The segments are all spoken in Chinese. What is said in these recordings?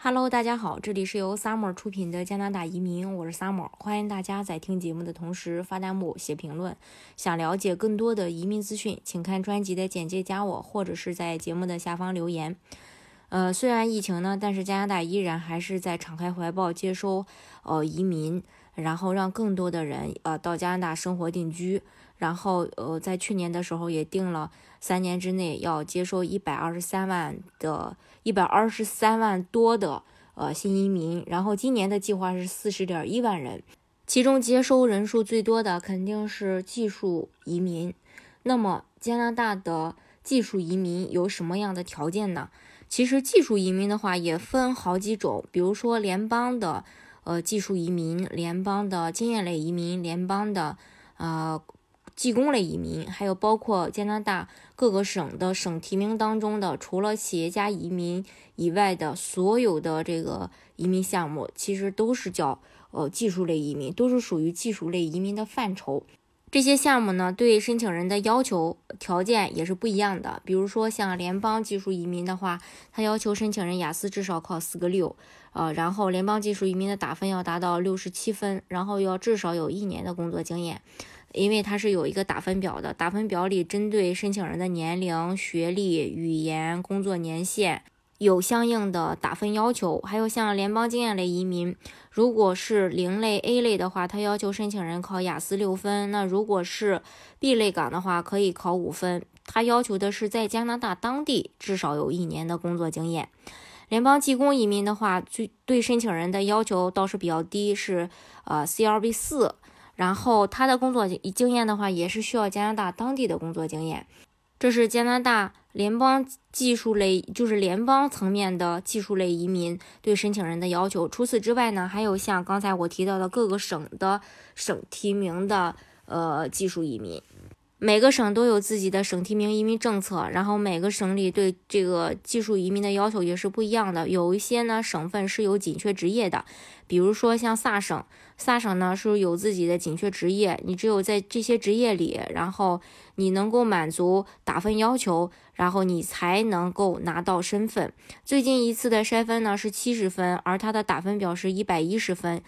Hello，大家好，这里是由 Summer 出品的加拿大移民，我是 Summer，欢迎大家在听节目的同时发弹幕、写评论。想了解更多的移民资讯，请看专辑的简介加我，或者是在节目的下方留言。呃，虽然疫情呢，但是加拿大依然还是在敞开怀抱接收呃移民，然后让更多的人呃到加拿大生活定居。然后呃，在去年的时候也定了三年之内要接收一百二十三万的。一百二十三万多的呃新移民，然后今年的计划是四十点一万人，其中接收人数最多的肯定是技术移民。那么加拿大的技术移民有什么样的条件呢？其实技术移民的话也分好几种，比如说联邦的呃技术移民、联邦的经验类移民、联邦的呃。技工类移民，还有包括加拿大各个省的省提名当中的，除了企业家移民以外的所有的这个移民项目，其实都是叫呃技术类移民，都是属于技术类移民的范畴。这些项目呢，对申请人的要求条件也是不一样的。比如说像联邦技术移民的话，它要求申请人雅思至少考四个六，呃，然后联邦技术移民的打分要达到六十七分，然后要至少有一年的工作经验。因为它是有一个打分表的，打分表里针对申请人的年龄、学历、语言、工作年限有相应的打分要求。还有像联邦经验类移民，如果是零类 A 类的话，它要求申请人考雅思六分；那如果是 B 类岗的话，可以考五分。它要求的是在加拿大当地至少有一年的工作经验。联邦技工移民的话，最对申请人的要求倒是比较低，是呃 CRB 四。然后他的工作经验的话，也是需要加拿大当地的工作经验。这是加拿大联邦技术类，就是联邦层面的技术类移民对申请人的要求。除此之外呢，还有像刚才我提到的各个省的省提名的呃技术移民。每个省都有自己的省提名移民政策，然后每个省里对这个技术移民的要求也是不一样的。有一些呢省份是有紧缺职业的，比如说像萨省，萨省呢是有自己的紧缺职业，你只有在这些职业里，然后你能够满足打分要求，然后你才能够拿到身份。最近一次的筛分呢是七十分，而它的打分表是一百一十分。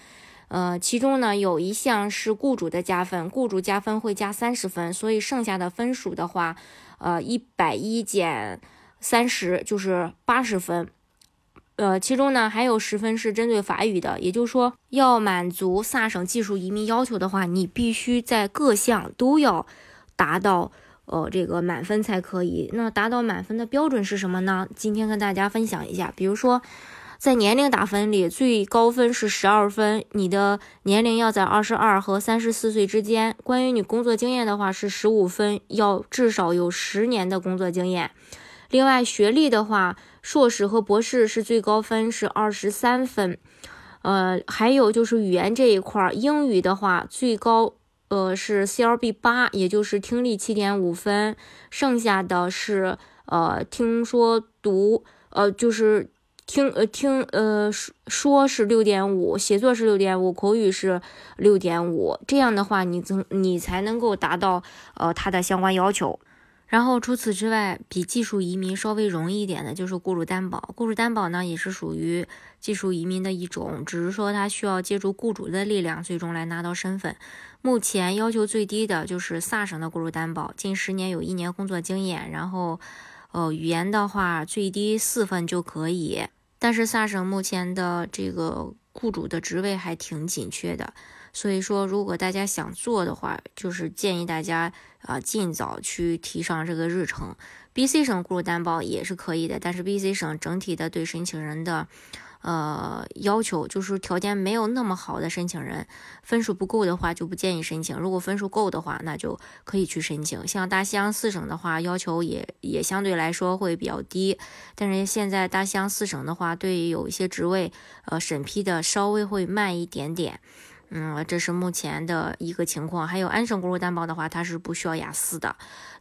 呃，其中呢有一项是雇主的加分，雇主加分会加三十分，所以剩下的分数的话，呃，一百一减三十就是八十分。呃，其中呢还有十分是针对法语的，也就是说，要满足萨省技术移民要求的话，你必须在各项都要达到呃这个满分才可以。那达到满分的标准是什么呢？今天跟大家分享一下，比如说。在年龄打分里，最高分是十二分，你的年龄要在二十二和三十四岁之间。关于你工作经验的话，是十五分，要至少有十年的工作经验。另外，学历的话，硕士和博士是最高分，是二十三分。呃，还有就是语言这一块儿，英语的话，最高呃是 CLB 八，也就是听力七点五分，剩下的是呃听说读呃就是。听呃听呃说说是六点五，写作是六点五，口语是六点五。这样的话，你曾你才能够达到呃他的相关要求。然后除此之外，比技术移民稍微容易一点的就是雇主担保。雇主担保呢，也是属于技术移民的一种，只是说他需要借助雇主的力量，最终来拿到身份。目前要求最低的就是萨省的雇主担保，近十年有一年工作经验，然后呃语言的话最低四分就可以。但是萨省目前的这个雇主的职位还挺紧缺的，所以说如果大家想做的话，就是建议大家啊尽早去提上这个日程。B.C 省雇主担保也是可以的，但是 B.C 省整体的对申请人的。呃，要求就是条件没有那么好的申请人，分数不够的话就不建议申请。如果分数够的话，那就可以去申请。像大西洋四省的话，要求也也相对来说会比较低。但是现在大西洋四省的话，对于有一些职位，呃，审批的稍微会慢一点点。嗯，这是目前的一个情况。还有安省雇主担保的话，它是不需要雅思的，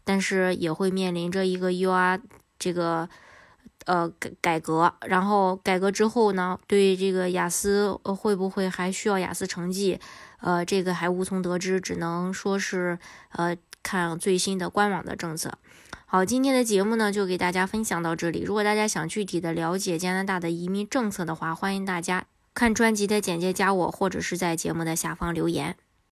但是也会面临着一个 UR 这个。呃，改改革，然后改革之后呢，对这个雅思会不会还需要雅思成绩？呃，这个还无从得知，只能说是呃看最新的官网的政策。好，今天的节目呢就给大家分享到这里。如果大家想具体的了解加拿大的移民政策的话，欢迎大家看专辑的简介加我，或者是在节目的下方留言。